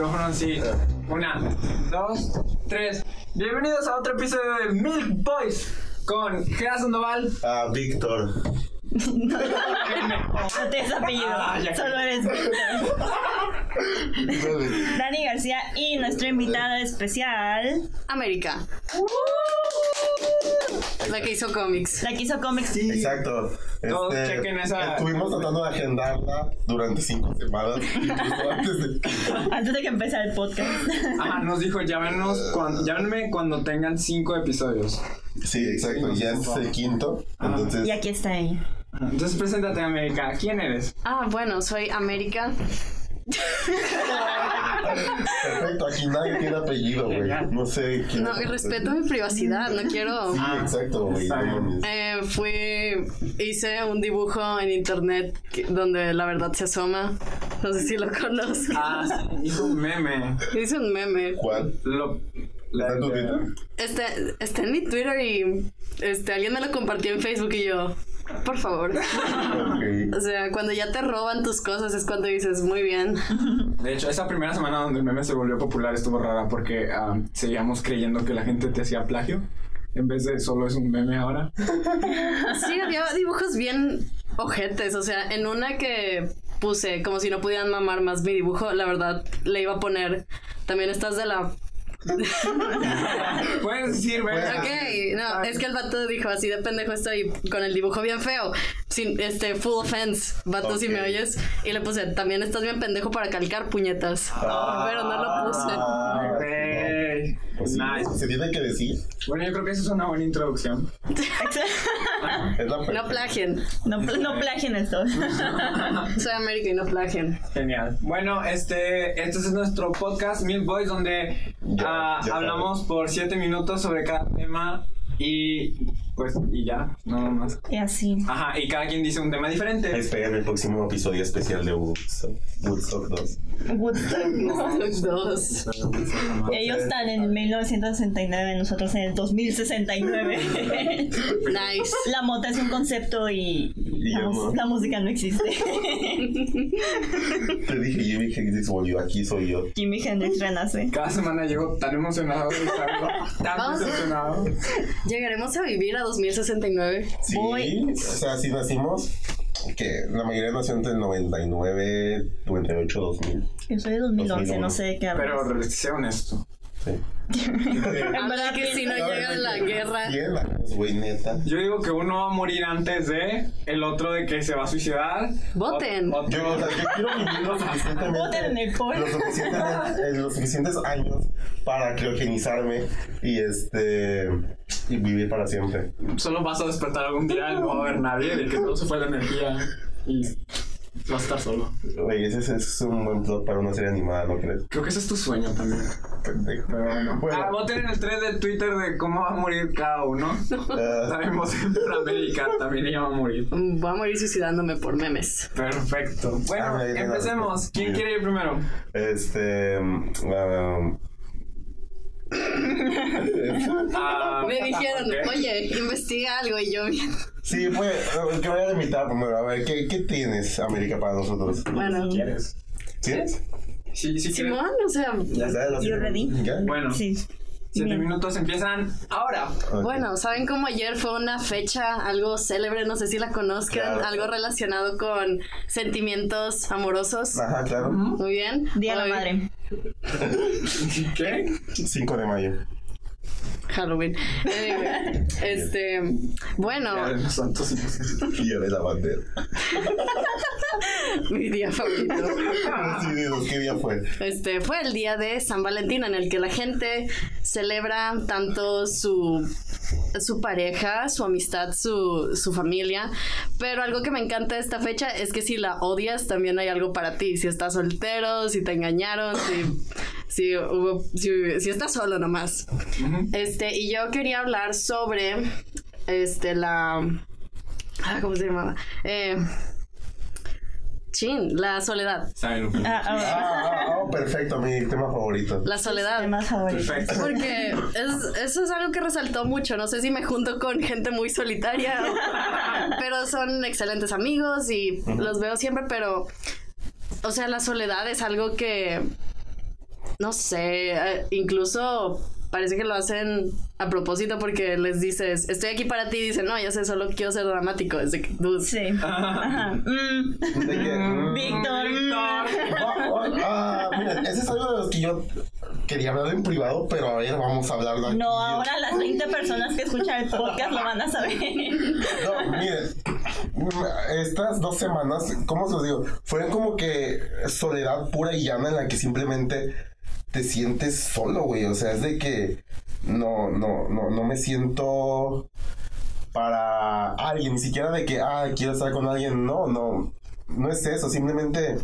micrófono. Una, dos, tres. Bienvenidos a otro episodio de Milk Boys con Gea Sandoval. Ah, Víctor. No apellido, Ah, ya solo eres Víctor. Dani García y nuestra invitada especial, América. La que hizo cómics. la que hizo cómics. Exacto. Todos Este, chequen esa- Estuvimos tratando de agendarla durante cinco semanas, incluso antes de Antes de que empezara el podcast. Ajá, nos dijo, llámenos cuando, llámenme cuando tengan cinco episodios. Sí, exacto. Ya este es el quinto. Entonces, Y aquí está ella. Entonces, preséntate, América. ¿Quién eres? Ah, bueno, soy América. perfecto. Aquí nadie tiene apellido, güey. No sé quién. No, y respeto mi privacidad, no quiero. Sí, exacto, güey. Eh, fui, hice un dibujo en internet que- donde la verdad se asoma. No sé si lo conozco. Ah, sí, hizo un meme. Hice un meme. ¿Cuál? Lo, ¿Está en tu Twitter? Este, está en mi Twitter y este, alguien me lo compartió en Facebook y yo, por favor. Ok. O sea, cuando ya te roban tus cosas es cuando dices, muy bien. De hecho, esa primera semana donde el meme se volvió popular estuvo rara porque ah, seguíamos creyendo que la gente te hacía plagio. En vez de solo es un meme ahora. Sí, había dibujos bien ojetes. O sea, en una que puse como si no pudieran mamar más mi dibujo, la verdad le iba a poner. También estás de la. Puedes decir, ¿verdad? Ok, no, es que el vato dijo así de pendejo estoy con el dibujo bien feo. Sin este full offense, vato, si me oyes. Y le puse, también estás bien pendejo para calcar puñetas. Pero no lo puse. Ah. Pues sí, Nice. se tiene que decir. Bueno, yo creo que eso es una buena introducción. Es la No plagien. No, no plagien esto. Soy América y no plagien. Genial. Bueno, este, este es nuestro podcast Milk Boys donde Ya, ah, ya hablamos por siete minutos sobre cada tema y pues y ya, nada más. Y así. Ajá, y cada quien dice un tema diferente. Esperen el próximo episodio especial de Woodstock, Woodstock 2. Woodstock. Dos. Ellos están en 1969, nosotros en el 2069. Nice. La mota es un concepto y, Y la, la música no existe. Te dije, Jimi Hendrix volvió, aquí soy yo. Jimi Hendrix renace. Cada semana llego tan emocionado de tan Vamos. decepcionado. Llegaremos a vivir a 2069. Sí, Voy. o sea, si nacimos, que la mayoría nació entre el 99, 98, 2000. Yo soy de 2011, 2001. no sé de qué hablas. Pero sé honesto. Sí. En verdad que si no llega la guerra. 100 años, güey, neta. Yo digo que uno va a morir antes de, el otro de que se va a suicidar. Voten. Otro- Yo, o sea, yo quiero vivir lo suficientemente. Voten en el. Lo suficientemente- eh, los suficientes años para criogenizarme y este. y vivir para siempre. Solo vas a despertar algún día y no va a haber nadie, de que todo se fue la energía y vas a estar solo. Güey, ese, ese es un buen plot para una serie animada, ¿no crees? Creo que ese es tu sueño también. Pendejo. Pero bueno. Bueno. Ah, voten en el thread de Twitter de cómo va a morir cada uno. Ah, También voten por América, también ella va a morir. Voy a morir suicidándome por memes. Perfecto. Bueno, Ah, ya, empecemos. ¿Quién quiere ir primero? este. um, Ah, Me dijeron, oye, investiga algo y yo bien. sí, pues, que voy a invitar primero. A ver, ¿qué, ¿qué tienes, América, para nosotros? Bueno, ¿Quieres? ¿Tienes? Sí. Simón, o sea. You ready? Bueno, Sí. Siete minutos empiezan ahora. Bueno, ¿saben cómo ayer fue una fecha algo célebre? No sé si la conozcan, Claro. algo relacionado con sentimientos amorosos. Ajá, claro. Muy bien. Día de la madre. ¿Qué? 5 de mayo. Halloween. Anyway, este, bueno, de los santos. Día de la bandera. mi día favorito. Sí, ¿qué día fue? Este fue el día de San Valentín en el que la gente celebra tanto su su pareja, su amistad, su, su familia. Pero algo que me encanta de esta fecha es que si la odias, también hay algo para ti. Si estás soltero, si te engañaron, si, si, hubo- si, si estás solo nomás. Este, y yo quería hablar sobre este la ah, ¿cómo se llamaba? Eh, chin, la soledad. Ah, ah, Ah, ah, oh, perfecto, mi tema favorito. La soledad. temas favoritos. Perfecto. Porque es- eso es algo que resaltó mucho. No sé si me junto con gente muy solitaria, pero son excelentes amigos y los veo siempre, pero, o sea, la soledad es algo que no sé, eh, incluso parece que lo hacen a propósito porque les dices, estoy aquí para ti, y dicen, no, ya sé, solo quiero ser dramático. Es de que, dude, Sí. Ajá. Mm. De que, mm, Víctor. mm. Ah, ah, ah, miren, ese es algo de los que yo quería hablar en privado, pero a ver, vamos a hablar de aquí. No, ahora las 20 personas que escuchan el podcast lo van a saber. No, miren, estas dos semanas, ¿cómo se los digo? Fueron como que soledad pura y llana en la que simplemente te sientes solo, güey. O sea, es de que no, no, no, no me siento para alguien, ni siquiera de que, ah, quiero estar con alguien. No, no, no es eso, simplemente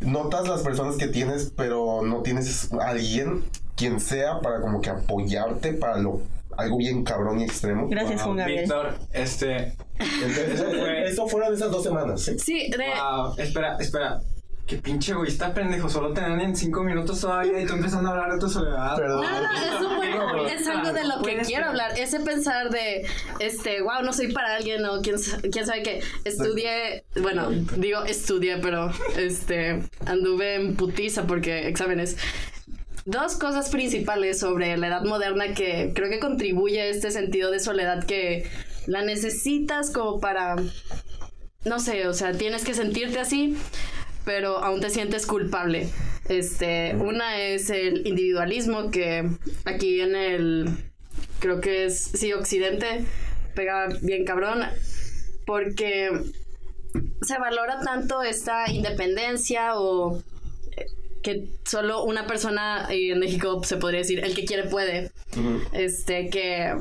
notas las personas que tienes, pero no tienes a alguien, quien sea, para como que apoyarte para lo algo bien cabrón y extremo. Gracias, Juan Gabriel. Víctor, este. Entonces, eso, fue- eso fueron esas dos semanas. ¿sí? Sí, de... Wow, espera, espera. Qué pinche egoísta, pendejo. Solo te dan en cinco minutos todavía y tú empezando a hablar de tu soledad. Perdón. No, no, no, es, un buen- No, no. es algo de lo que quiero hablar. Ese pensar de, este, wow, no soy para alguien o quién, quién sabe qué. Estudié, bueno, digo estudié, pero este, anduve en putiza porque exámenes. Dos cosas principales sobre la edad moderna que creo que contribuye a este sentido de soledad que la necesitas como para, no sé, o sea, tienes que sentirte así, pero aún te sientes culpable. Este, una es el individualismo que aquí en el, creo que es, sí, Occidente, pega bien cabrón, porque se valora tanto esta independencia o eh, que solo una persona y en México se podría decir el que quiere puede. Este que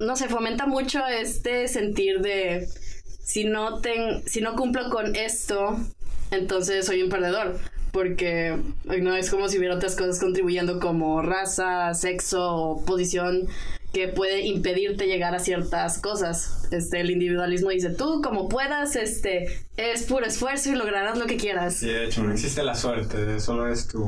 no se fomenta mucho este sentir de si no ten, si no cumplo con esto entonces soy un perdedor porque no es como si hubiera otras cosas contribuyendo como raza, sexo o posición que puede impedirte llegar a ciertas cosas. Este, el individualismo dice, tú como puedas, este, es puro esfuerzo y lograrás lo que quieras. Sí, de hecho, no existe la suerte, solo es tu.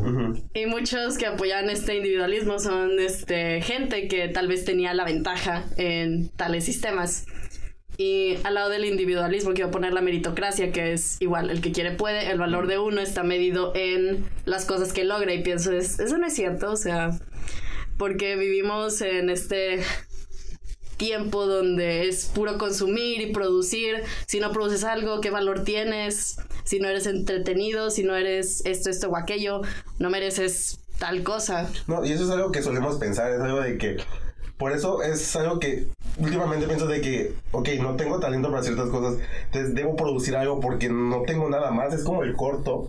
Y muchos que apoyan este individualismo son este, gente que tal vez tenía la ventaja en tales sistemas. Y al lado del individualismo quiero poner la meritocracia, que es igual, el que quiere puede, el valor de uno está medido en las cosas que logra y pienso, es, eso no es cierto, o sea, porque vivimos en este tiempo donde es puro consumir y producir. Si no produces algo, ¿qué valor tienes? Si no eres entretenido, si no eres esto, esto o aquello, no mereces tal cosa. No, y eso es algo que solemos pensar, es algo de que... Por eso es algo que últimamente pienso de que, ok, no tengo talento para ciertas cosas, entonces debo producir algo porque no tengo nada más, es como el corto.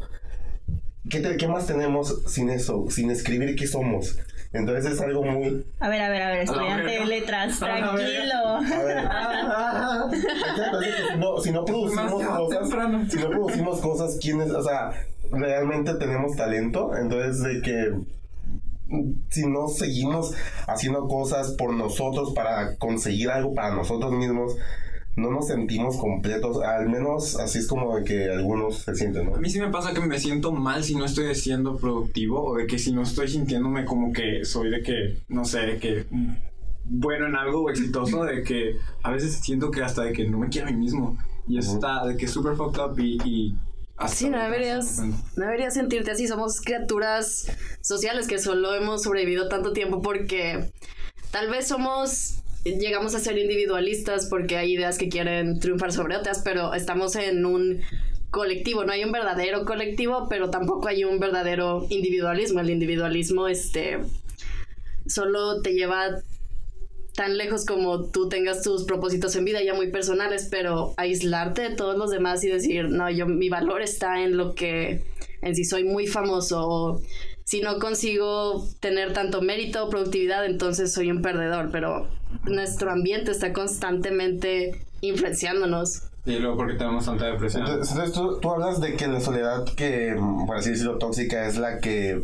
¿Qué, te- qué más tenemos sin eso? Sin escribir qué somos. Entonces es algo muy... A ver, a ver, a ver, estudiante de letras, tranquilo. A ver. Si no, si no producimos cosas, si no producimos cosas, ¿quiénes, o sea, realmente tenemos talento? Entonces de que si no seguimos haciendo cosas por nosotros para conseguir algo para nosotros mismos, no nos sentimos completos, al menos así es como de que algunos se sienten, ¿no? A mí sí me pasa que me siento mal si no estoy siendo productivo o de que si no estoy sintiéndome como que soy de que, no sé, de que bueno en algo o exitoso, de que a veces siento que hasta de que no me quiero a mí mismo. Y eso está de que es súper fucked up y... y Sí, no deberías, no deberías sentirte así. Somos criaturas sociales que solo hemos sobrevivido tanto tiempo porque tal vez somos, llegamos a ser individualistas porque hay ideas que quieren triunfar sobre otras, pero estamos en un colectivo. No hay un verdadero colectivo, pero tampoco hay un verdadero individualismo. El individualismo, este, solo te lleva tan lejos como tú tengas tus propósitos en vida ya muy personales, pero aislarte de todos los demás y decir, no, yo mi valor está en lo que en si soy muy famoso o si no consigo tener tanto mérito o productividad, entonces soy un perdedor, pero nuestro ambiente está constantemente influenciándonos. Y luego porque tenemos tanta depresión. Entonces, entonces tú, tú hablas de que la soledad que, por así decirlo, tóxica es la que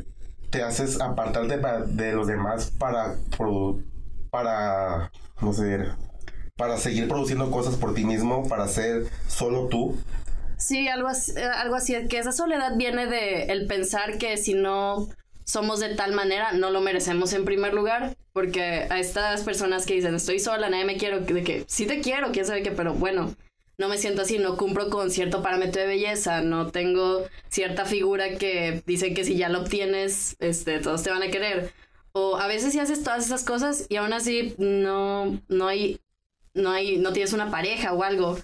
te haces apartarte pa- de los demás para, produ- para, no sé, para seguir produciendo cosas por ti mismo, para ser solo tú. Sí, algo así, eh, algo así, que esa soledad viene de el pensar que si no somos de tal manera, no lo merecemos en primer lugar, porque a estas personas que dicen, estoy sola, nadie me quiere, de que sí te quiero, quién sabe qué, pero bueno, no me siento así, no cumplo con cierto parámetro de belleza, no tengo cierta figura que dicen que si ya lo obtienes, este, todos te van a querer. O a veces si haces todas esas cosas y aún así no, no hay, no hay, no tienes una pareja o algo.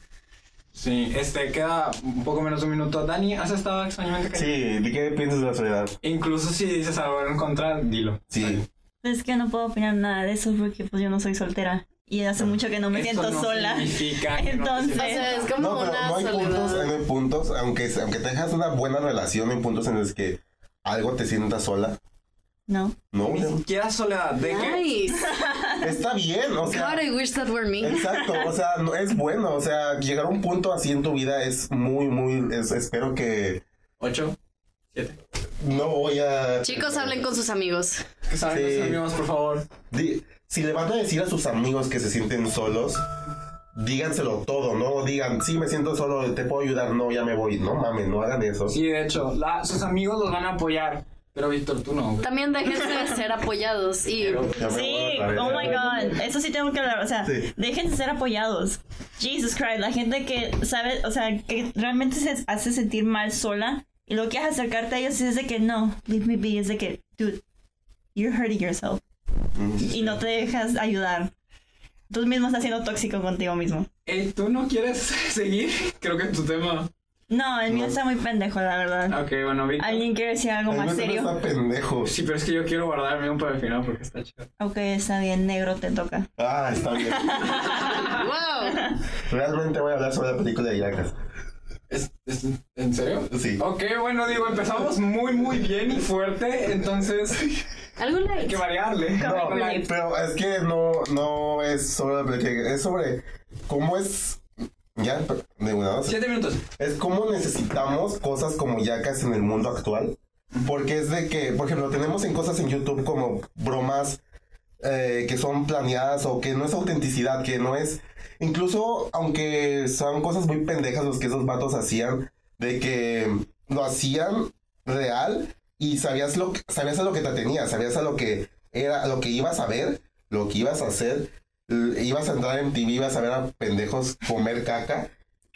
Sí, este, queda un poco menos de un minuto. Dani, ¿has estado extrañamente? Sí, ¿de qué piensas de la soledad? Incluso si dices algo en contra, dilo. Sí. Es que no puedo opinar nada de eso porque pues yo no soy soltera. Y hace mucho que no me siento no sola. significa que no te Entonces- O sea, es como No, pero una no hay puntos, no hay puntos, aunque, aunque tengas una buena relación, hay puntos en los que algo te sientas sola. No. No, Ni siquiera soledad. ¿De qué? Nice. está bien, o sea. God, I wish that were me. Exacto, o sea, no, es bueno, o sea, llegar a un punto así en tu vida es muy, muy, es- espero que ¿Ocho? ¿Siete? no voy a... Chicos, hablen con sus amigos. Que saben Sí. los amigos, por favor. Di- si le van a decir a sus amigos que se sienten solos, díganselo todo, no digan, sí, me siento solo, te puedo ayudar, no, ya me voy, no mames, no hagan eso. Sí, de hecho, la- sus amigos los van a apoyar. Pero Víctor, tú no. güey. También déjense de ser apoyados y Sí, oh my god, eso sí tengo que hablar, o sea, Sí. dejen de ser apoyados. Jesus Christ, la gente que sabe, o sea, que realmente se hace sentir mal sola y lo que hace acercarte a ellos es de que no, leave me be, es de que, dude, you're hurting yourself Mm. y no te dejas ayudar. Tú mismo estás siendo tóxico contigo mismo. Ey, ¿tú no quieres seguir? Creo que tu tema. No, el mío No. está muy pendejo, la verdad. Ok, bueno. ¿Alguien quiere decir algo más serio? está pendejo. Sí, pero es que yo quiero guardar el mío para el final porque está chido. Ok, está bien, negro, te toca. Ah, está bien. wow. Realmente voy a hablar sobre la película de Yacas. ¿Es, es- en serio? Sí. Ok, bueno, digo, empezamos muy, muy bien y fuerte, entonces Algo hay que variarle. No, pero es que no, no es sobre la película, es sobre cómo es... Ya, de una vez. Siete minutos. Es como necesitamos cosas como yacas en el mundo actual. Porque es de que, por ejemplo, tenemos en cosas en YouTube como bromas eh, que son planeadas o que no es autenticidad, que no es... Incluso, aunque son cosas muy pendejas los que esos vatos hacían, de que lo hacían real y sabías lo que, sabías a lo que te tenías, sabías a lo que era, a lo que ibas a ver, lo que ibas a hacer, ibas a entrar en TV, ibas a ver a pendejos comer caca.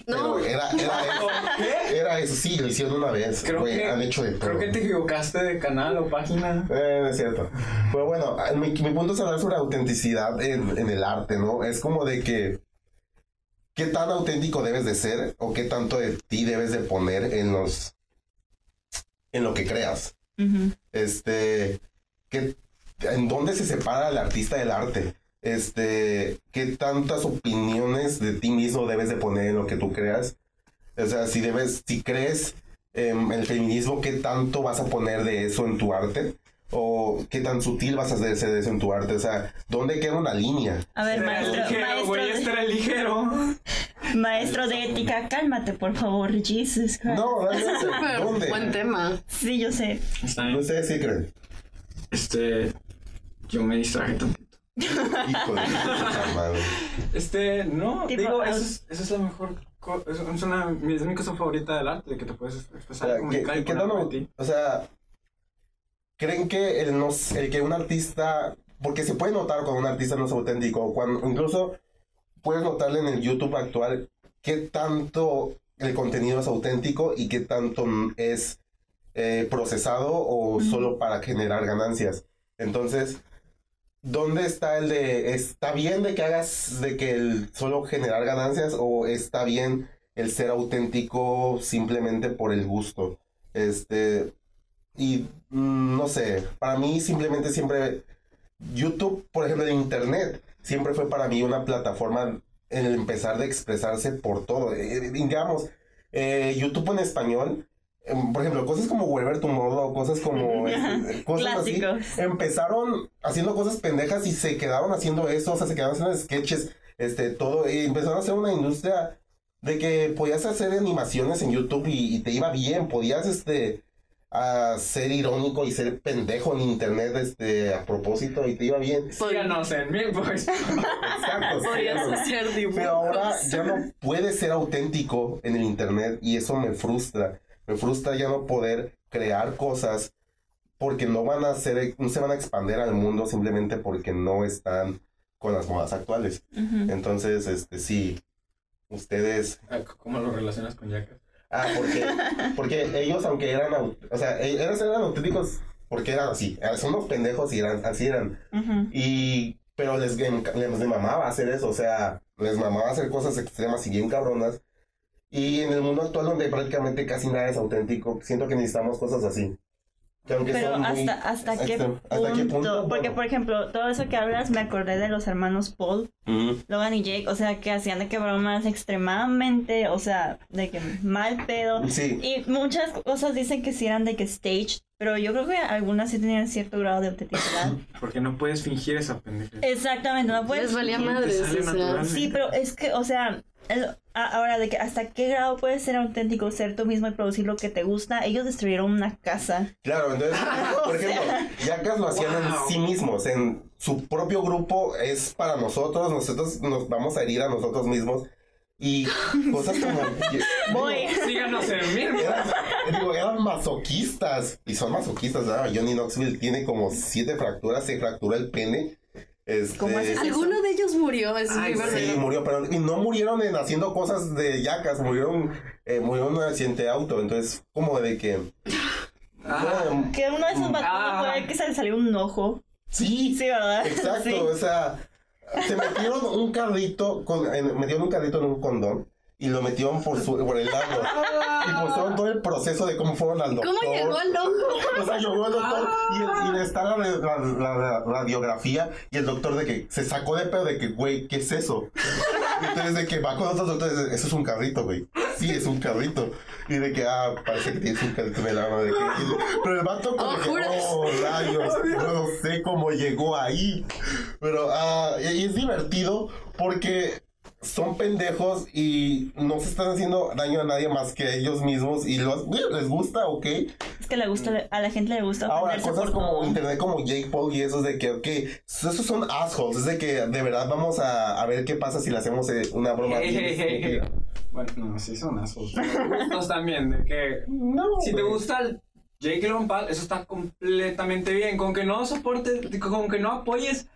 No. Pero era, era eso. ¿Qué? Era eso, sí, lo hicieron una vez. Creo güey, que, han hecho de todo. creo que te equivocaste de canal o página. Eh, no es cierto. Pero bueno, mi, mi punto es hablar sobre autenticidad en, en el arte, ¿no? Es como de que qué tan auténtico debes de ser o qué tanto de ti debes de poner en los en lo que creas. Ujú. Este, ¿qué, ¿en dónde se separa el artista del arte? Este, ¿qué tantas opiniones de ti mismo debes de poner en lo que tú creas? O sea, si debes, si crees en el feminismo, ¿qué tanto vas a poner de eso en tu arte? ¿O qué tan sutil vas a hacer de eso en tu arte? O sea, ¿dónde queda una línea? A ver, Este maestro, ligero, maestro, güey, este era ligero. maestro de ética, cálmate, por favor, Jesus Christ. No, realmente, Súper ¿dónde? buen tema. Sí, yo sé. Bien. Ustedes sí creen. Este. Yo me distraje tantito. Hijo de puta madre. Este, no, Tipo, digo, ah, eso es, eso es la mejor. co- Es, es una, es mi cosa favorita del arte, de que te puedes O expresar y sea, ¿qué, comunicar y qué poner tan- algo de ti. o sea, creen que el, no, el que un artista, porque se puede notar cuando un artista no es auténtico, cuando incluso puedes notarle en el YouTube actual qué tanto el contenido es auténtico y qué tanto es eh, procesado o solo para generar ganancias. Entonces, ¿dónde está el de, está bien de que hagas, de que el solo generar ganancias o está bien el ser auténtico simplemente por el gusto? Este, y mm, no sé, para mí simplemente siempre, YouTube, por ejemplo, en Internet, siempre fue para mí una plataforma en el empezar de expresarse por todo. Eh, digamos, eh, YouTube en español, por ejemplo, cosas como Wherever Tomorrow, cosas como este, cosas así, empezaron haciendo cosas pendejas y se quedaron haciendo eso, o sea, se quedaron haciendo sketches, este, todo, y empezaron a hacer una industria de que podías hacer animaciones en YouTube y, y te iba bien, podías, este, a ser irónico y ser pendejo en internet, este, a propósito y te iba bien. Síganos en mil pues. Exacto, Podrías hacer dibujos. Pero ahora ya no puedes ser auténtico en el internet y eso me frustra. Me frustra ya no poder crear cosas porque no van a ser, no se van a expandir al mundo simplemente porque no están con las modas actuales. Entonces, este sí, ustedes Ah, ¿Cómo lo relacionas con Yacas? Ah, porque, porque ellos, aunque eran, o sea, ellos eran auténticos porque eran así, son unos pendejos y eran, así eran. Y, pero les, enca- les, mamaba hacer eso, o sea, les mamaba hacer cosas extremas y bien cabronas. Y en el mundo actual donde prácticamente casi nada es auténtico, siento que necesitamos cosas así. Que aunque Pero son muy hasta, hasta, qué extrem- punto, ¿Hasta qué punto? Porque, Bueno. por ejemplo, todo eso que hablas, me acordé de los hermanos Paul, Ujú. Logan y Jake, o sea, que hacían de que bromas extremadamente, o sea, de que mal pedo. Sí, Y muchas cosas dicen que sí eran de que staged, pero yo creo que algunas sí tenían cierto grado de autenticidad. Porque no puedes fingir esa pendeja. Exactamente, no puedes... Les valía madres, o sea. Sí, pero es que, o sea, el- ahora de que hasta qué grado puedes ser auténtico, ser tú mismo y producir lo que te gusta. Ellos destruyeron una casa. Claro, entonces, por ejemplo, Yacas lo hacían en Wow. sí mismos, en su propio grupo es para nosotros, nosotros nos vamos a herir a nosotros mismos y cosas como... Voy. Síganos en mí. Eran, digo, eran masoquistas y son masoquistas, ¿verdad? Johnny Knoxville tiene como siete fracturas, se fracturó el pene. Este. Alguno de ellos murió, es Ay, muy sí, murió, pero y no murieron en haciendo cosas de yacas, murieron, eh, murieron en un accidente de auto, entonces como de que... Ah. bueno, Que uno de esos Ah. batidos fue que se le salió un ojo. sí, Sí, ¿verdad? Exacto, Sí. o sea, se metieron un carrito, con, en- metieron un carrito en un condón y lo metieron por, su, por el lado. Y mostraron todo el proceso de cómo fueron al doctor. ¿Cómo llegó al ojo? O sea, llegó el doctor y, y está la, la- la- la radiografía y el doctor de que se sacó de pedo de que, güey, ¿qué es eso? Entonces de que va con otros doctores, eso es un carrito, güey. Sí, es un carrito. Y de que, ah, parece que tienes un carrito en el ano. De que, pero el vato como Oh, que, oh, rayos, no sé cómo llegó ahí. Pero, ah, y es divertido porque son pendejos y no se están haciendo daño a nadie más que a ellos mismos y los, les gusta, ok. Es que le gusta, a la gente le gusta Ahora, cosas como todo. internet, como Jake Paul y esos de que, ok, esos son assholes, es de que de verdad vamos a, a ver qué pasa si le hacemos eh, una broma Hey, bien hey, hey, hey. estúpida. Bueno, no, sí son asos. Gustos también, de que No, si te gusta el Jake Logan Paul, eso está completamente bien. Con que no soportes, con que no apoyes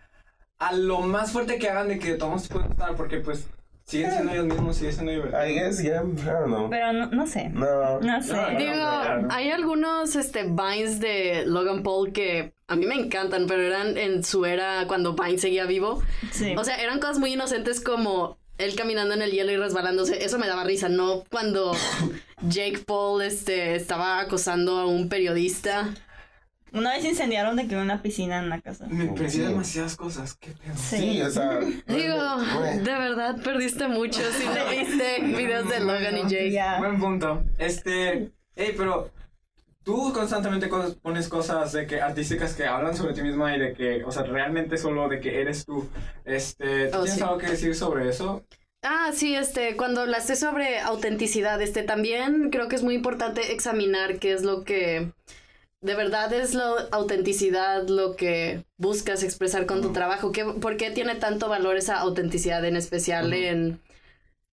a lo más fuerte que hagan de que todos pueden estar, porque pues siguen siendo ellos mismos, siguen siendo divertidos. I guess, yeah, I don't know. Pero no, no sé. No. No sé. No, Digo, hay algunos este, Vines de Logan Paul que a mí me encantan, pero eran en su era cuando Vine seguía vivo. Sí. O sea, eran cosas muy inocentes como él caminando en el hielo y resbalándose. Eso me daba risa, no cuando Jake Paul este, estaba acosando a un periodista. Una vez incendiaron de que una piscina en la casa. Me perdí demasiadas cosas, qué pedo. Sí, o sea. Digo, de verdad perdiste mucho si no viste videos de Logan y Jake. Ya. Buen punto. Este, hey, pero tú constantemente pones cosas de que artísticas que hablan sobre ti misma y de que, o sea, realmente solo de que eres tú. Este, ¿tú Oh, tienes sí. algo que decir sobre eso? Ah, sí, este, cuando hablaste sobre autenticidad, este, también creo que es muy importante examinar qué es lo que de verdad es la autenticidad, lo que buscas expresar con tu trabajo, ¿Qué, ¿por qué tiene tanto valor esa autenticidad en especial en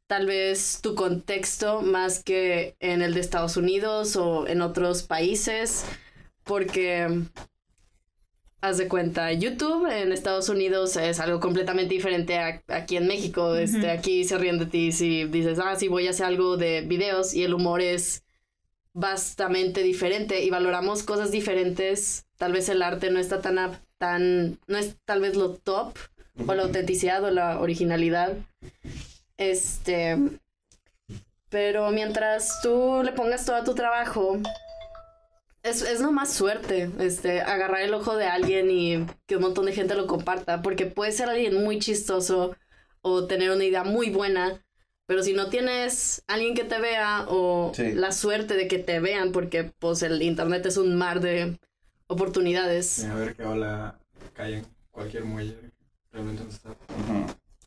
tal vez tu contexto más que en el de Estados Unidos o en otros países? Porque haz de cuenta, YouTube en Estados Unidos es algo completamente diferente a aquí en México. Este, aquí se ríen de ti si dices, ah, sí, voy a hacer algo de videos y el humor es bastante diferente y valoramos cosas diferentes. Tal vez el arte no está tan, tan no es tal vez lo top o la autenticidad o la originalidad. Este, pero mientras tú le pongas todo a tu trabajo, es, es nomás suerte, este, agarrar el ojo de alguien y que un montón de gente lo comparta, porque puede ser alguien muy chistoso o tener una idea muy buena, pero si no tienes alguien que te vea o Sí. la suerte de que te vean, porque pues el internet es un mar de oportunidades. Sí, a ver qué ola cae en cualquier muelle. Realmente no está.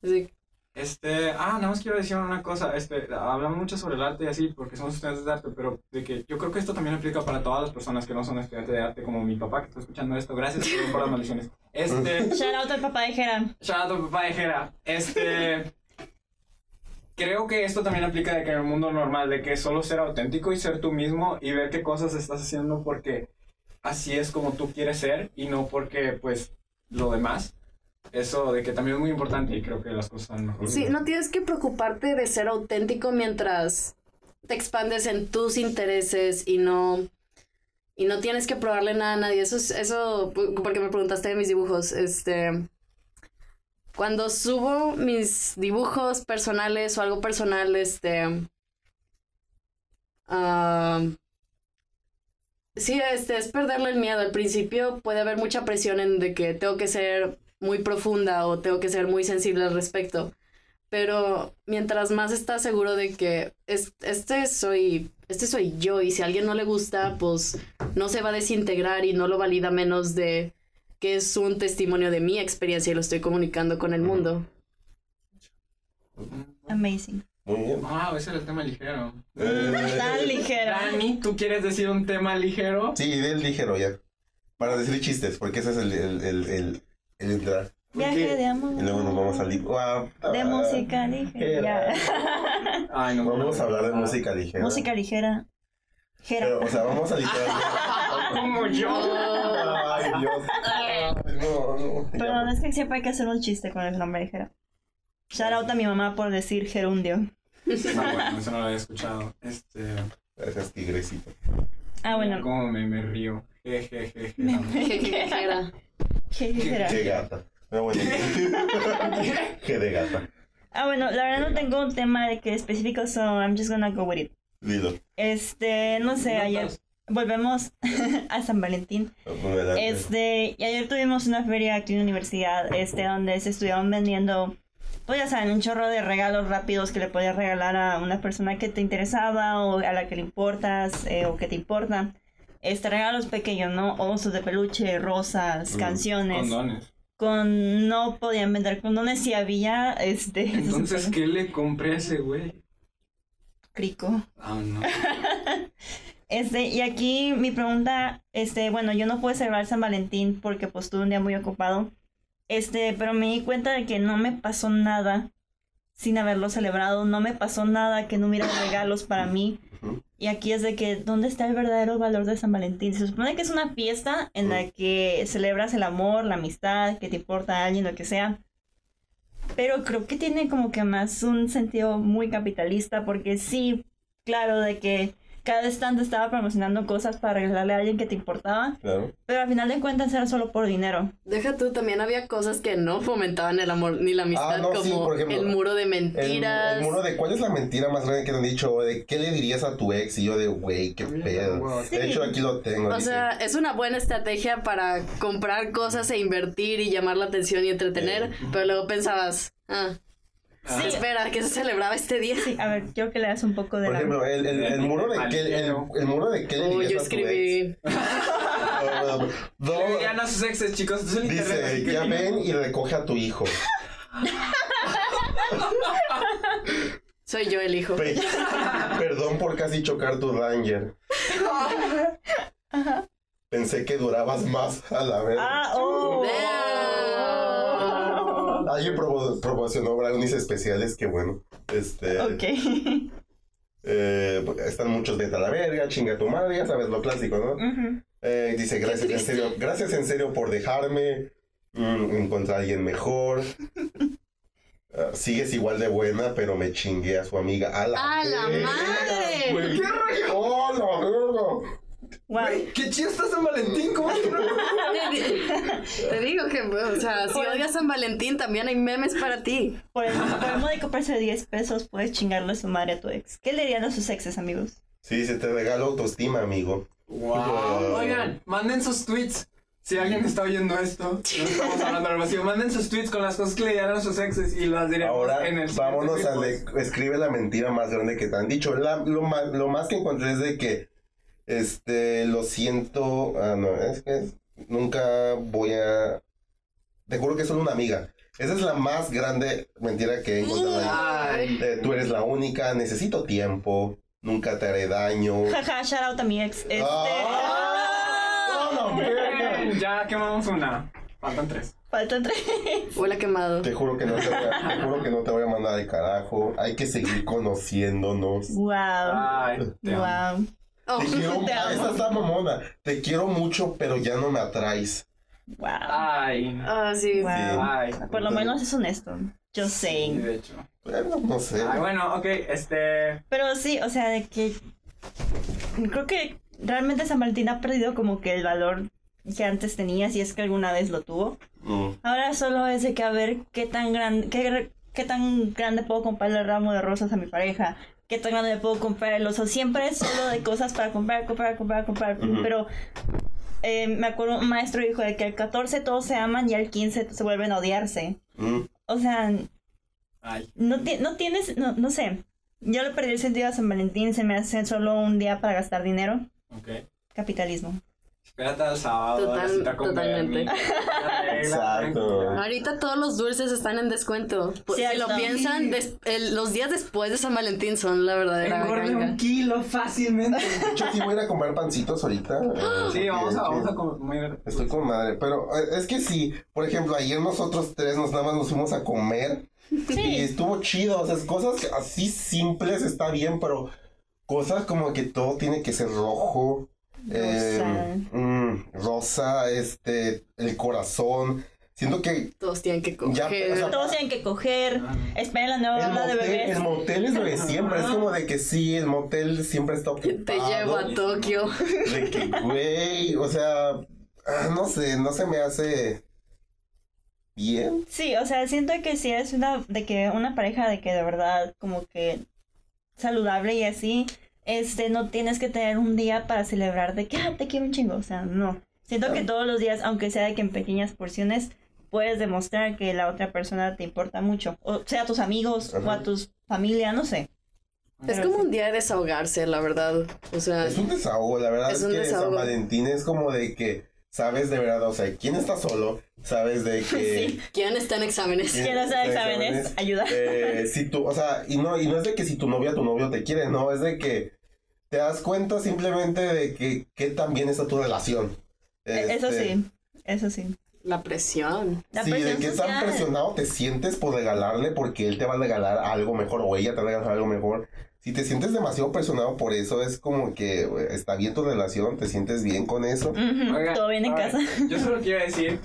Así- Este, ah, nada más quiero decir una cosa, este, hablamos mucho sobre el arte y así, porque somos estudiantes de arte, pero de que yo creo que esto también aplica para todas las personas que no son estudiantes de arte, como mi papá que está escuchando esto, gracias por las maldiciones. Este, Shout out al papá de Jera. shout out a papá de Jera, este, creo que esto también aplica de que en el mundo normal, de que solo ser auténtico y ser tú mismo y ver qué cosas estás haciendo porque así es como tú quieres ser y no porque, pues, lo demás. eso de que también es muy importante y creo que las cosas son mejor. Sí, no tienes que preocuparte de ser auténtico mientras te expandes en tus intereses y no y no tienes que probarle nada a nadie. Eso es eso porque me preguntaste de mis dibujos, este cuando subo mis dibujos personales o algo personal, este ah, Sí, este es perderle el miedo. Al principio puede haber mucha presión en de que tengo que ser muy profunda o tengo que ser muy sensible al respecto. Pero mientras más estás seguro de que es- este soy este soy yo y si a alguien no le gusta, pues no se va a desintegrar y no lo valida menos de que es un testimonio de mi experiencia y lo estoy comunicando con el mundo. Amazing. Muy bien. Ah, ese era el tema ligero. Eh, Tan ligera. Dani, ¿tú quieres decir un tema ligero? sí, del ligero ya. Para decir chistes, porque ese es el, el, el, el, el entrar. Viaje de amor. Y luego nos vamos a li- Wow. De música ligera. Ay, no. Vamos a hablar de música ligera. música ligera. Pero, o sea, vamos a literalmente. Como yo. Ay, Dios. No, no. No es que siempre hay que hacer un chiste con el nombre ligera. Shout out a mi mamá por decir gerundio. Ah, bueno, eso no lo había escuchado. Este. Gracias, tigrecito. Ah, bueno. Como me, me río. Je, je, je, je. Jejejera. Jejejera. Qué gata. Pero bueno. Qué de gata. Ah, bueno, la verdad no tengo un tema de que específico, so I'm just gonna go with it. Dilo. Este, no sé, ayer volvemos a San Valentín. Este, y ayer tuvimos una feria aquí en la universidad, este, donde se estuvieron vendiendo, pues ya saben, un chorro de regalos rápidos que le podías regalar a una persona que te interesaba o a la que le importas eh, o que te importa. Este, regalos pequeños, ¿no? Osos de peluche, rosas, Mm, canciones. Condones. Con, no podían vender condones si había, este, Entonces, ¿qué le compré a ese güey? crico. Ah, no. Este, y aquí mi pregunta, este, bueno, yo no pude celebrar San Valentín porque pues tuve un día muy ocupado. Este, pero me di cuenta de que no me pasó nada sin haberlo celebrado, no me pasó nada que no hubiera regalos para mí. Y aquí es de que, ¿dónde está el verdadero valor de San Valentín? Se supone que es una fiesta en la que celebras el amor, la amistad, que te importa a alguien, lo que sea. Pero creo que tiene como que más un sentido muy capitalista, porque sí, claro, de que cada estante estaba promocionando cosas para regalarle a alguien que te importaba, Claro. pero al final de cuentas era solo por dinero. Deja tú, también había cosas que no fomentaban el amor ni la amistad, Ah, no, como sí, por ejemplo, el muro de mentiras. el muro de cuál es la mentira más grande que te han dicho, o de qué le dirías a tu ex, y yo de güey, qué pedo. wow. Sí. De hecho, aquí lo tengo. O dice, sea, es una buena estrategia para comprar cosas e invertir y llamar la atención y entretener, Eh. pero luego pensabas, ah, Ah, espera, que se celebraba este día. Sí, a ver, quiero que le das un poco de por la... ejemplo, el, el, el muro de qué, el, el muro de Oh, dirías yo escribí. No, no, Le dirían a sus exes, chicos. Es el internet. así Dice, ya ven y recoge a tu hijo. Soy yo el hijo. Pe- Perdón por casi chocar tu Ranger. Pensé que durabas más a la vez. Ah, oh. Damn. Alguien promocionó brownies especiales, que bueno. Este, Ok. eh, están muchos de a la verga, chinga tu madre, ya sabes lo clásico, ¿no? Eh, dice, gracias en serio, gracias en serio por dejarme. Mm, encontré a alguien mejor. Ah, sigues igual de buena, pero me chingué a su amiga. ¡A la, ¡A la madre! ¿Qué rollo? Wow. Qué chido está San Valentín. ¿Cómo es que no? Te digo que, o sea, si odias San Valentín, también hay memes para ti. Por el, por el módico precio de 10 pesos puedes chingarle a su madre a tu ex. ¿Qué le dirían a sus exes, amigos? Sí, se te regala autoestima, amigo. Wow. Oigan, manden sus tweets. Si alguien está oyendo esto, no estamos hablando al vacío. Manden sus tweets con las cosas que le dieron a sus exes y las diremos Ahora en el vámonos a le- escribe la mentira más grande que te han dicho. La- lo, ma- lo más que encontré es de que este lo siento, ah no, es que nunca voy a te juro que es solo una amiga. Esa es la más grande mentira que he encontrado ahí. Ay. Eh, tú eres la única, necesito tiempo, nunca te haré daño. Jaja, shout out a mi ex. Este... ¡Ah! ¡No, la verga! Ya quemamos una. Faltan tres. Faltan tres. Huele quemado. Te juro que no te voy a, te juro que no te voy a mandar al carajo. Hay que seguir conociéndonos. Wow. Ay. Wow. Oh, Te quiero, Te amo. está mamona. Te quiero mucho, pero ya no me atraes. Wow. Ay. Ah, sí. Wow. Ay. Por lo menos es honesto. Just Sí, saying. de hecho. Bueno, no sé. Ay, bueno, ok, este. Pero sí, o sea, de que. Creo que realmente San Valentín ha perdido como que el valor que antes tenía, si es que alguna vez lo tuvo. Mm. Ahora solo es de que a ver qué tan grande, qué, qué tan grande puedo comprar el ramo de rosas a mi pareja, qué tan grande puedo comprar el oso. Siempre es solo de cosas para comprar, comprar, comprar, comprar. Pero eh, me acuerdo, un maestro dijo de que al 14 todos se aman y al 15 se vuelven a odiarse. Mm. O sea, Ay. no, ti- no tienes, no, no sé. Yo le perdí el sentido a San Valentín, se me hace solo un día para gastar dinero. Ok. Capitalismo. Espérate al sábado. Total- totalmente. Exacto. Ahorita todos los dulces están en descuento. Pues, si lo piensan, des- el- los días después de San Valentín son la verdadera Engorde un kilo fácilmente. De hecho, sí voy a ir a comprar pancitos ahorita. eh, Sí, vamos a, vamos a comer. Estoy con madre, pero eh, es que sí, por ejemplo, ayer nosotros tres nos nada más nos fuimos a comer y Sí. estuvo chido, o sea, cosas así simples está bien, pero cosas como que todo tiene que ser rojo, eh, mm, rosa, este, el corazón, siento que Todos tienen que Ya, coger. o sea, Todos tienen que coger. Esperen la nueva banda de bebés. el motel es lo de siempre, es como de que sí, el motel siempre está ocupado. Te llevo a Tokio. De que, güey, o sea, ah, no sé, no se me hace bien. Sí, o sea, siento que si es una, de que una pareja de que de verdad como que saludable y así, este, no tienes que tener un día para celebrar de que, ah, te quiero un chingo, o sea, no. Siento que todos los días, aunque sea de que en pequeñas porciones, puedes demostrar que la otra persona te importa mucho, o sea, a tus amigos o a tus familia, no sé. Es como un día de desahogarse, la verdad. O sea, Es un desahogo, la verdad Es es, un que San desahogo. Valentín es como de que sabes de verdad, o sea, quién está solo, sabes de que... Sí. ¿quién está en exámenes? ¿Quién hacer Exámenes. exámenes? Ayuda. eh, si tú, o sea, y no, y no es de que si tu novia, tu novio te quiere, no, es de que te das cuenta simplemente de que qué tan bien está tu relación. E- Eso Este, sí, eso sí. La presión. La sí, de presión qué tan social. presionado te sientes por regalarle porque él te va a regalar algo mejor o ella te va a regalar algo mejor. Si te sientes demasiado presionado por eso, es como que está bien tu relación, te sientes bien con eso. Todo bien en a ver, casa. Yo solo quiero decir.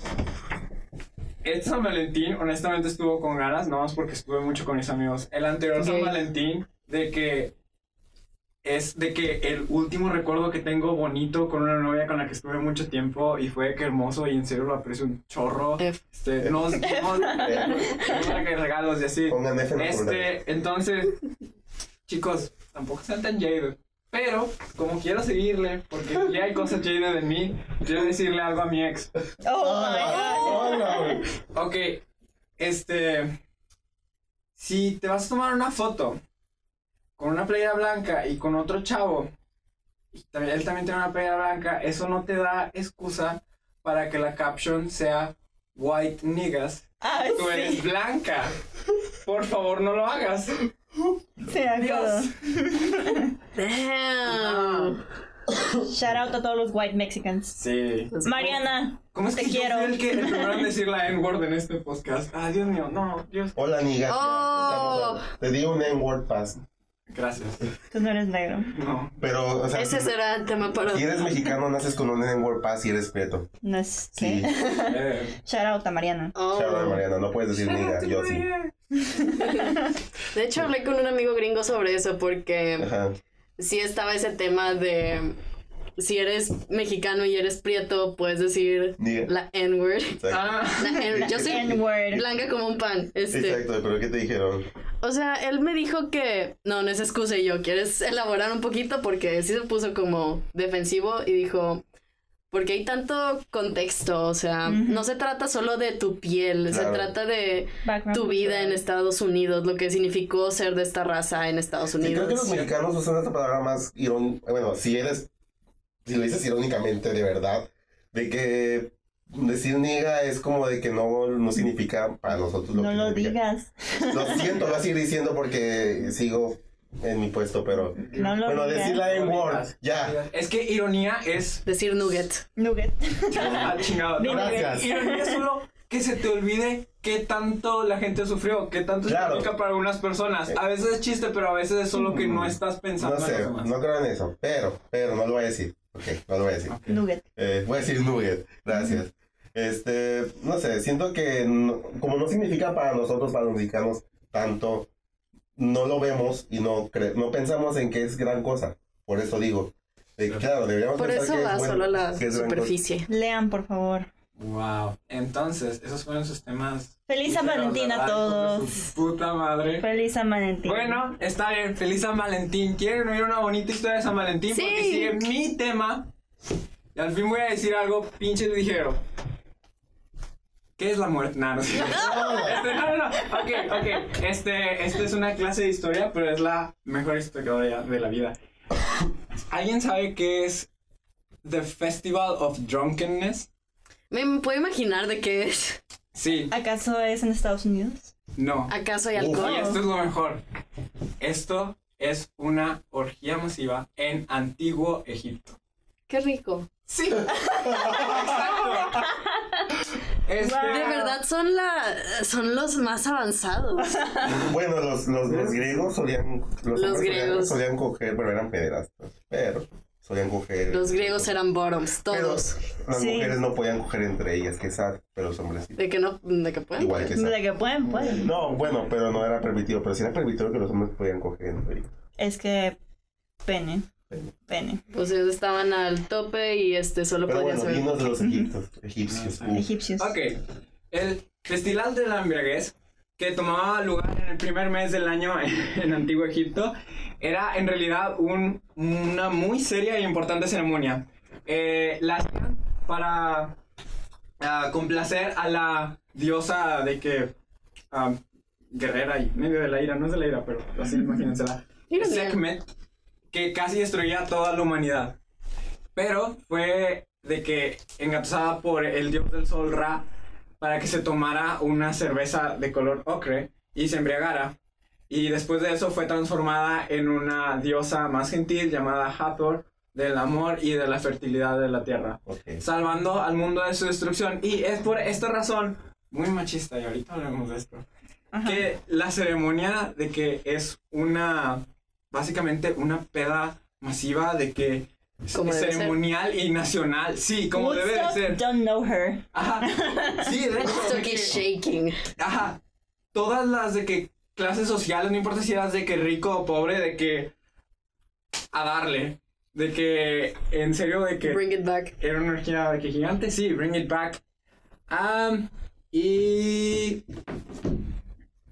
Este San Valentín, honestamente, estuvo con ganas, no más porque estuve mucho con mis amigos. El anterior San. Valentín, de que. Es de que el último recuerdo que tengo bonito con una novia con la que estuve mucho tiempo y fue que hermoso y en serio lo aprecio un chorro. F. Este, dimos que regalos y así. Comentarios. Este, entonces, chicos, tampoco sean tan jaded. Pero, como quiero seguirle, porque ya hay cosas jaded en mí, quiero decirle algo a mi ex. Oh my god. Hola, güey. Ok, este. Si te vas a tomar una foto con una playera blanca y con otro chavo, y también- él también tiene una playera blanca, eso no te da excusa para que la caption sea white niggas. Ay, Tú eres sí. blanca. Por favor, no lo hagas. Acuerdo. Dios. Damn. Shout out a todos los white Mexicans. Sí. Mariana, ¿Cómo es te que yo quiero. fui el, que, el primero en decir la N-word en este podcast? Ah, Dios mío, no, Dios. Hola, ya, Oh. Te di un N-word pass. Gracias. Tú no eres negro. No. Pero, o sea, Ese si, será el tema para si eres mexicano, naces con un N-word pass y eres prieto. No es Sí. que. Eh, Shout out a Mariana. Oh. Chao, Mariana, no puedes decir niga, yo sí. De hecho, hablé con un amigo gringo sobre eso porque Ajá. sí estaba ese tema de si eres mexicano y eres prieto, puedes decir la N-word. Ah. Yo soy N-word. blanca como un pan. Este, Exacto, pero ¿qué te dijeron? O sea, él me dijo que no, no es excusa y yo, ¿quieres elaborar un poquito? Porque sí se puso como defensivo y dijo, porque hay tanto contexto, o sea, no se trata solo de tu piel, se trata de Background tu vida cultural. en Estados Unidos, lo que significó ser de esta raza en Estados Sí, creo que los Unidos. mexicanos usan esta palabra más irónica. Bueno, si eres. Si lo dices irónicamente, de verdad. De que decir niga es como de que no, no significa para nosotros lo No que lo significa. digas. Lo siento, lo voy a seguir diciendo porque sigo en mi puesto, pero. No lo Bueno, decir la N-word, ya. Es que ironía es. Decir nugget. Nugget. Ah, chingado. No, Gracias. Ironía es solo que se te olvide qué tanto la gente sufrió, qué tanto Claro. significa para algunas personas. A veces es chiste, pero a veces es solo que no estás pensando No en sé, los demás. no creo en eso. Pero, pero no lo voy a decir. Ok, no lo voy a decir. Nugget. Eh, voy a decir nugget, gracias. Este, no sé, siento que no- como no significa para nosotros, para los mexicanos, tanto, no lo vemos y no, cre- no pensamos en que es gran cosa. Por eso digo, claro, deberíamos Por pensar eso que es va bueno, solo a la superficie. Lean, por favor. Wow. Entonces, esos fueron sus temas. Feliz San Valentín a todos. Puta madre. Feliz San Valentín. Bueno, está bien. Feliz San Valentín. ¿Quieren oír una bonita historia de San Valentín? Sí. Porque sigue mi tema. Y al fin voy a decir algo pinche ligero. ¿Qué es la muerte? No, no sé. Este, no, no, no. Ok, ok. Este, este es una clase de historia, pero es la mejor historia de la vida. ¿Alguien sabe qué es The Festival of Drunkenness? Me puedo imaginar de qué es. Sí, ¿Acaso es en Estados Unidos? no. ¿Acaso hay alcohol? Y esto es lo mejor. Esto es una orgía masiva en antiguo Egipto. Qué rico. Sí. Exacto. Este, De verdad son la son los más avanzados. Bueno, los, los, los griegos solían, los, griegos. solían coger, pero eran pederastas, pero solían coger. Los griegos eran bottoms, Pero todos. las Sí. mujeres no podían coger entre ellas, que sad, pero los hombres sí. De que no, de que pueden. Igual que sad. De que pueden, pueden. No, bueno, pero no era permitido, pero sí era permitido que los hombres podían coger entre ellos. Es que pene. Pene. Pues ellos estaban al tope y este solo Pero podían bueno, ser. de los egipcios, egipcios. Uf. Egipcios. Ok. El Festival de la Embriaguez, que tomaba lugar en el primer mes del año en Antiguo Egipto, era en realidad un- una muy seria e importante ceremonia. Eh, la hacían para ah, complacer a la diosa de que. ah, guerrera y medio de la ira, no es de la ira, pero así imagínensela. Sekhmet, que casi destruía a toda la humanidad. Pero fue de que engatusada por el dios del sol Ra para que se tomara una cerveza de color ocre y se embriagara. Y después de eso fue transformada en una diosa más gentil llamada Hathor del amor y de la fertilidad de la tierra, Ok. salvando al mundo de su destrucción. Y es por esta razón, muy machista, y ahorita hablaremos de esto, Ajá. que la ceremonia de que es una, básicamente una peda masiva de que Como debe ser. ceremonial y nacional, sí, como debe de Woodstock, ser. Don't know her. Ajá, sí, de hecho, Woodstock que- is shaking. ajá, todas las de que clases sociales, no importa si eras de que rico o pobre, de que a darle, de que en serio de que Bring it back. era una energía de que gigante, sí, bring it back. Am, y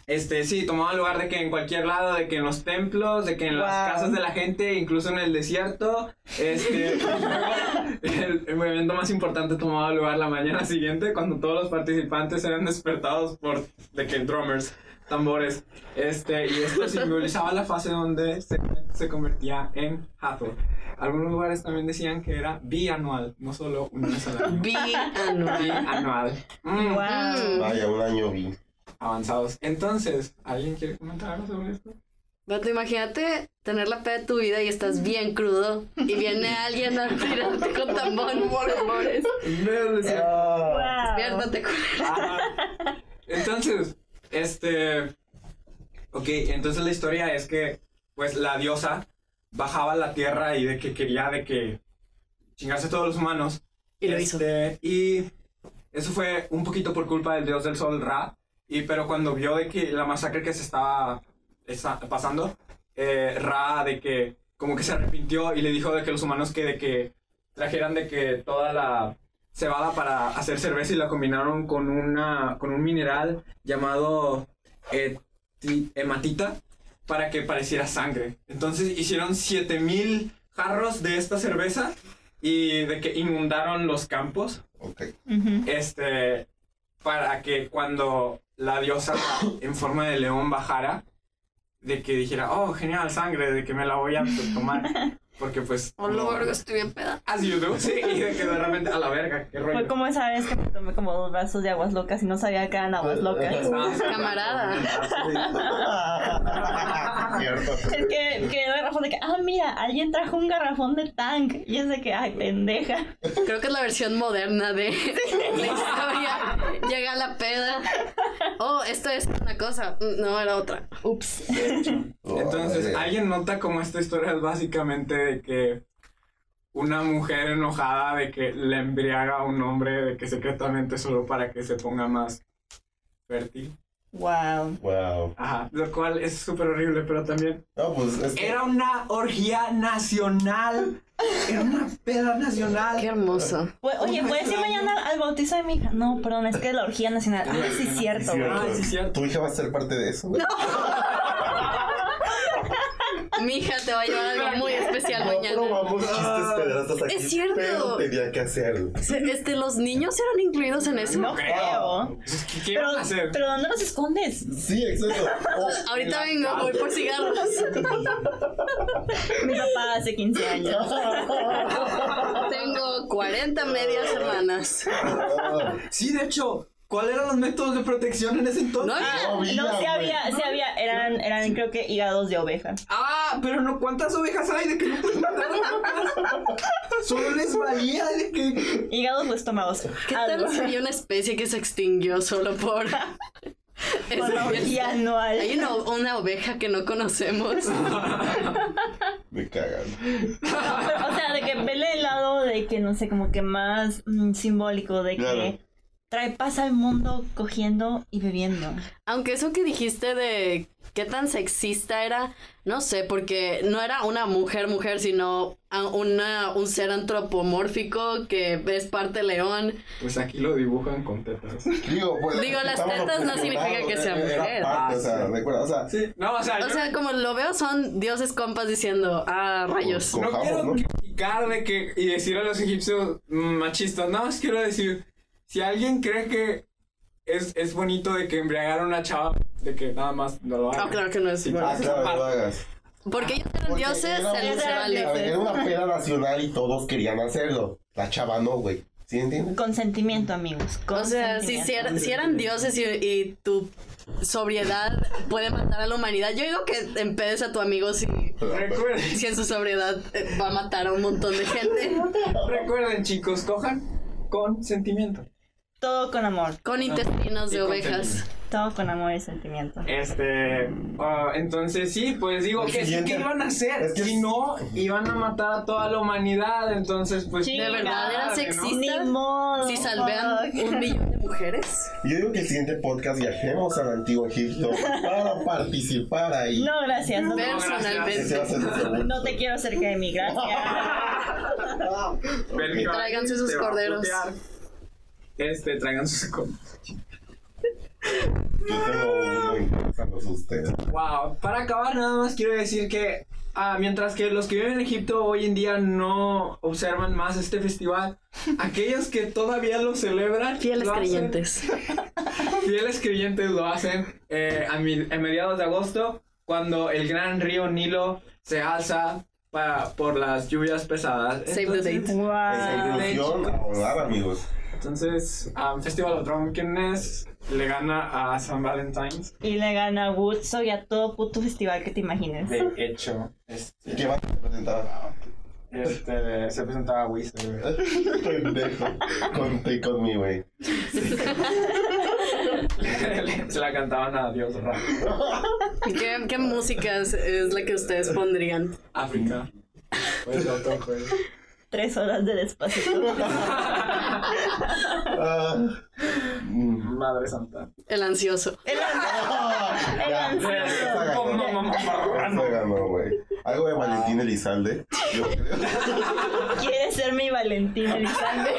este sí, tomaba lugar de que en cualquier lado, de que en los templos, de que en las casas de la gente, incluso en el desierto. Este el, el evento más importante tomaba lugar la mañana siguiente cuando todos los participantes eran despertados por de que drummers, tambores. Este, y esto simbolizaba la fase donde se, se convertía en Hathor. Algunos lugares también decían que era bianual, no solo una vez al año. Bianual. Bianual. Mm, Wow. Vaya, un año vi. Avanzados. Entonces, ¿alguien quiere comentar algo sobre esto? Pero imagínate tener la peda de tu vida y estás bien crudo y viene alguien a tirarte con tambor. tambores. Ah. Despiértate. Ajá. Entonces, este. Ok, entonces la historia es que, pues, la diosa bajaba a la tierra y de que quería de que chingarse a todos los humanos. Y lo hizo. Este, Y eso fue un poquito por culpa del dios del sol Ra. Y pero cuando vio de que la masacre que se estaba esa- pasando, eh, Ra de que como que se arrepintió y le dijo de que los humanos que de que trajeran de que toda la cebada para hacer cerveza y la combinaron con una con un mineral llamado eh, ti- hematita para que pareciera sangre. Entonces hicieron 7000 jarros de esta cerveza y de que inundaron los campos ok. Ujú. este para que cuando la diosa en forma de león bajara de que dijera oh genial sangre de que me la voy a tomar porque pues Oh, lo verga, estoy bien peda. as you do sí y de que de repente a la verga qué rollo Fue como esa vez que me tomé como dos vasos de aguas locas y no sabía que eran aguas locas. Ah, Camarada. Cierto. Es que, que el garrafón de que, ah, mira, alguien trajo un garrafón de tank. Y es de que, ay, pendeja. Creo que es la versión moderna de la historia. Llega la peda. Oh, esto es una cosa. No, era otra. Ups. entonces Órale. alguien nota como esta historia es básicamente de que una mujer enojada de que le embriaga a un hombre de que secretamente solo para que se ponga más fértil. Wow. Wow. Ajá, lo cual es súper horrible, pero también No, pues es que. era una orgía nacional. Era una peda nacional. Qué hermoso. Pues, Oye, ¿puedes ir mañana al bautizo de mi hija? No, perdón, es que es la orgía nacional. Ah, sí, es cierto. Ah, sí, cierto. Tu hija va a ser parte de eso. güey? Mi hija te va a llevar algo muy especial No mañana. probamos chistes pederastas aquí. Es cierto. Pero tenía que hacerlo. Este, los niños eran incluidos en eso. No creo. ¿Qué, qué Pero, van a hacer? pero ¿dónde los escondes? Sí, exacto. Oh, Ahorita vengo, voy por cigarros. Mi papá hace 15 años. Tengo 40 medias hermanas. ah, Sí, de hecho, ¿cuáles eran los métodos de protección en ese entonces? No, No, No, sí vida, había, sí había, eran, eran creo que hígados de oveja. Ah, pero no, ¿cuántas ovejas hay de que no pueden Solo les valía de que. Hígados o estómagos. ¿Qué tal si había una especie que se extinguió solo por... Por la esa orgía fiesta? anual. Hay una, una oveja que no conocemos. Me cagan. No, pero, o sea, de que vele el lado de que, no sé, como que más mm, simbólico, de que Claro. Trae paz al mundo cogiendo y bebiendo. Aunque eso que dijiste de qué tan sexista era, no sé, porque no era una mujer mujer, sino una, un ser antropomórfico que es parte león. Pues aquí lo dibujan con tetas. Digo, pues, Digo, las tetas no significa que sea Era mujer. parte, o sea, Ah, sí. recuerda, o sea, Sí, no, o sea, O yo sea, como lo veo, son dioses compas diciendo, ah, rayos. Con- no quiero ¿no? criticar de que y decir a los egipcios machistas, nada más quiero decir, si alguien cree que es, es bonito de que embriagar a una chava, de que nada más no lo haga. Ah, claro que no es. Bueno. ah, claro, no lo hagas. Porque ellos eran Porque dioses, era se les vale. a ver, Era una peda nacional y todos querían hacerlo. La chava no, güey. ¿Sí entiendes? Consentimiento, amigos. O sea, si, si, era- si eran dioses y, y tu sobriedad puede matar a la humanidad, yo digo que empedes a tu amigo si, Recuerden, si en su sobriedad eh, va a matar a un montón de gente. recuerden chicos, cojan con sentimiento. Todo con amor. Con intestinos de ovejas. Todo con amor y sentimiento. Este, ah, entonces sí, pues digo, ¿qué, ¿qué iban a hacer? es que si no, iban a matar a toda la humanidad, entonces pues... Sí, ¿De verdad era ¿no? sexista? Ni modo. Si salvean un millón de mujeres. Yo digo que el siguiente podcast viajemos al antiguo Egipto para participar ahí. No, gracias. No, Personalmente. no te quiero cerca de mi gracias. Tráiganse sus te va a corderos. Este, traigan sus. Yo tengo uno interesándose ustedes. Wow, para acabar nada más quiero decir que ah, mientras que los que viven en Egipto hoy en día no observan más este festival, aquellos que todavía lo celebran, Fieles lo hacen- creyentes. fieles creyentes lo hacen eh, a, mi- a mediados de agosto, cuando el gran río Nilo se alza para, por las lluvias pesadas. Save the Entonces- Esa Wow. ilusión a volar, amigos. Entonces, um, Festival of Drunkenness le gana a San Valentine's. Y le gana a Woodstock y a todo puto festival que te imagines. De hecho, ¿Y este, qué van a presentar? este, se presentaba Wizard. Pendejo. Conté con mi güey. se la cantaban a Dios Ra. ¿Qué, qué música es, la que ustedes pondrían? África. Pues lo toco. Tres horas de despacito. Ah. Madre Santa. El ansioso. El Ah, ansioso. ganó, güey. Algo de Valentín Elizalde. Yo creo. ¿Quieres ser mi Valentín Elizalde?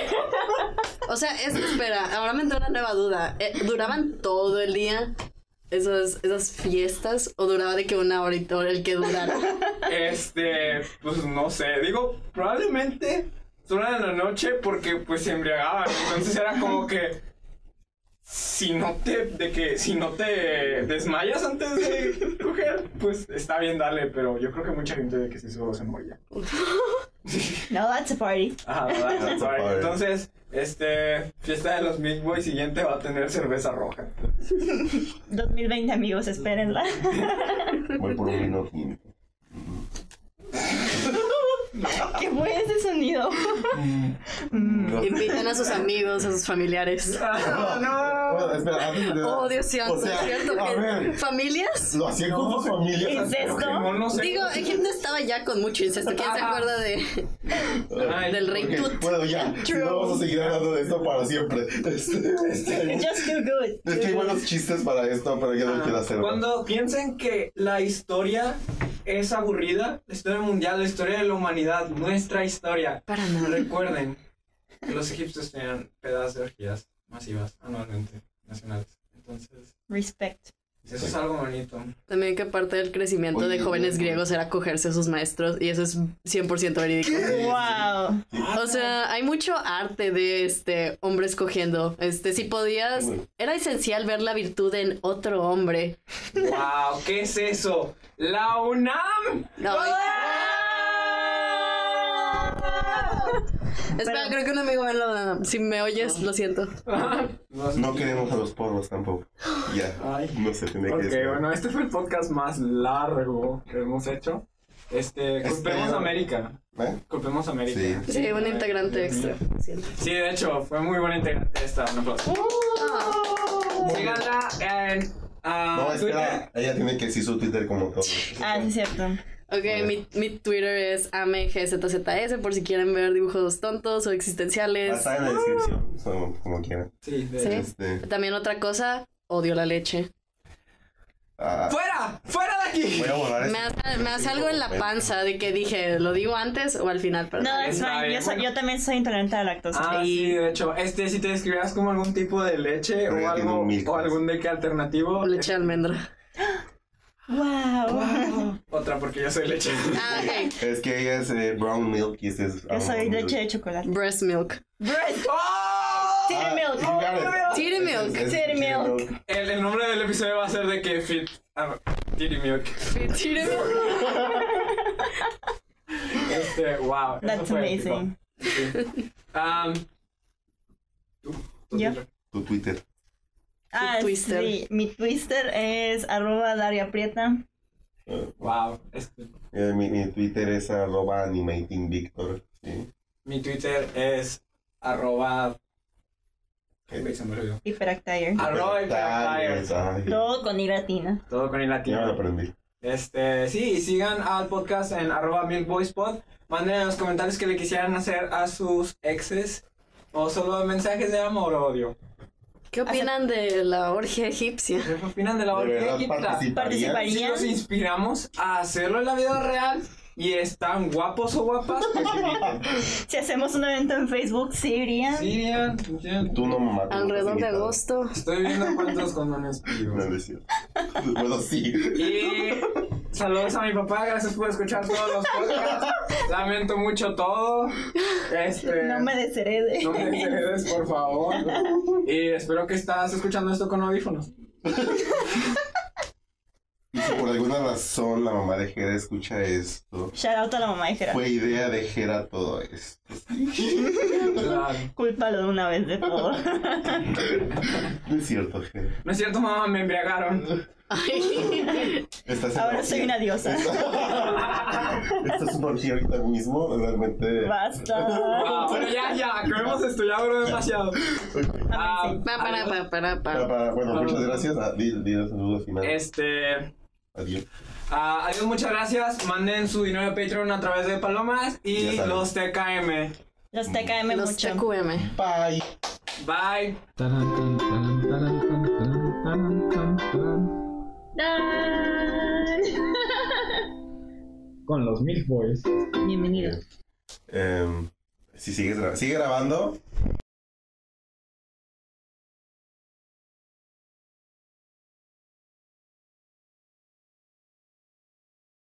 O sea, es, espera, ahora me entró una nueva duda. Eh, ¿Duraban todo el día esas, fiestas o duraba de que una horita el que durara? Este, pues no sé, digo, probablemente solo en la noche porque pues se embriagaban. Entonces era como que si no te, de que si no te desmayas antes de coger, pues está bien, dale, pero yo creo que mucha gente de que sí solo se moría. No, that's a party. Ajá, ¿verdad? That's a Sorry. party. Entonces, este, fiesta de los Milk Boys siguiente va a tener cerveza roja. 2020, amigos, espérenla. Voy por un vino tinto. ¿Qué fue ese sonido? No. Inviten a sus amigos, a sus familiares. no. Bueno, espera, antes de Oh, Dios santo, O sea, ¿es cierto? a que ver. ¿Familias? Lo hacían con sus familias. ¿Incesto? Pokémon, no sé. Digo, Egipto estaba ya con mucho incesto. ¿Quién se acuerda de, Ay, del rey Tut? Bueno, ya. True. No vamos a seguir hablando de esto para siempre. Este, este, Just do good. es que hay buenos chistes para esto, pero yo no quiero hacer. Cuando piensen que la historia es aburrida, la historia mundial, la historia de la humanidad, nuestra historia, Para nada. recuerden que los egipcios tenían pedazos de orgías masivas anualmente, nacionales. Entonces, Respect. Eso es algo bonito. También que parte del crecimiento de jóvenes griegos era cogerse a sus maestros y eso es 100% verídico. Wow. O sea, hay mucho arte de este hombres cogiendo. Este, si podías, Bueno. era esencial ver la virtud en otro hombre. ¡Wow! ¿Qué es eso? ¡La UNAM! No, Espera, creo que un amigo me lo. Si me oyes, lo siento. No queremos a los porros tampoco. Ya. Ay. No se tiene que Ok, decir. bueno, este fue el podcast más largo que hemos hecho. Este, culpemos a América. ¿Eh? Culpemos a América. Sí. Sí, un integrante extra. Sí, de hecho, fue muy buena integrante esta. Un aplauso. Síganla en ah, No, espera. Ella tiene que decir su Twitter como todo. Ah, sí, es cierto. Ok, mi, mi Twitter es AMGZZS por si quieren ver dibujos tontos o existenciales. estar en la descripción. Como, como quieran. Sí, de Sí. Este. También otra cosa, odio la leche. ah, ¡Fuera! ¡Fuera de aquí! voy a borrar Me este- hace, me hace algo en la panza de que dije, ¿lo digo antes o al final? Pero No, es Está fine. Yo, soy- bueno. yo también soy intolerante a la lactosa. Ah, sí, de hecho, este, si te describieras como algún tipo de leche o algo, o algún de qué alternativo. leche de almendra. Wow. Otra, porque yo soy leche. Ah, ok. Es que ella es eh, brown milk y este es. Yo soy leche milk. de chocolate. Breast milk. Bread. ¡Oh! Titty Ah, milk. it. Titty milk. es- es Titty milk. El, el nombre del episodio va a ser de que fit. ah, Titty Milk. Titty milk. Este, wow. That's amazing. Sí. Um, tú, tú Yo. Tu Twitter. Ah, twister. sí. Mi twister es arroba Daria Prieta. Wow. Eh, mi, mi Twitter es arroba animatingvictor. Sí. mi Twitter es arroba. Se me olvidó. Hiperactire. Arroba ay, Todo con I latina. Todo con el Ya me lo aprendí. Este, sí, sigan al podcast en arroba milkboyspod. Manden en los comentarios que le quisieran hacer a sus exes. O solo mensajes de amor o odio. ¿Qué opinan de la orgia egipcia? ¿Qué opinan de la ¿De orgía verdad egipcia? participarían? Participaría. Si nos inspiramos a hacerlo en la vida real y están guapos o guapas, pues. Si hacemos un evento en Facebook, sí irían. Sí, irían, irían. Tú no mames. Alrededor de agosto. Estoy viendo cuántos condones pido. No, no es cierto. Bueno, sí. Y saludos a mi papá, gracias por escuchar todos los podcasts. Lamento mucho todo. Este, No me desherede. no me desheredes, por favor. Y espero que estás escuchando esto con audífonos. Si por alguna razón la mamá de Jera escucha esto, Shout out a la mamá de Gerard. fue idea de Jera todo esto. Cúlpalo de una vez de todo. No es cierto, Jera. No es cierto, mamá, me embriagaron. Ay, Ahora soy una diosa. Estás en una orgía ahorita mismo, realmente. Basta. Wow, bueno, ya, ya, acabemos esto, ya duró demasiado. Ah, para, pa, para, Para- pa. para- bueno, muchas gracias. Ah, Di, di el saludo final. Este. Adiós. ah, adiós, muchas gracias. Manden su dinero de Patreon a través de Palomas y los TKM. Los TKM Los mucho. TQM. Bye. Bye. Con los Milk Boys. Bienvenido. Em, si sigues gra- sigue grabando,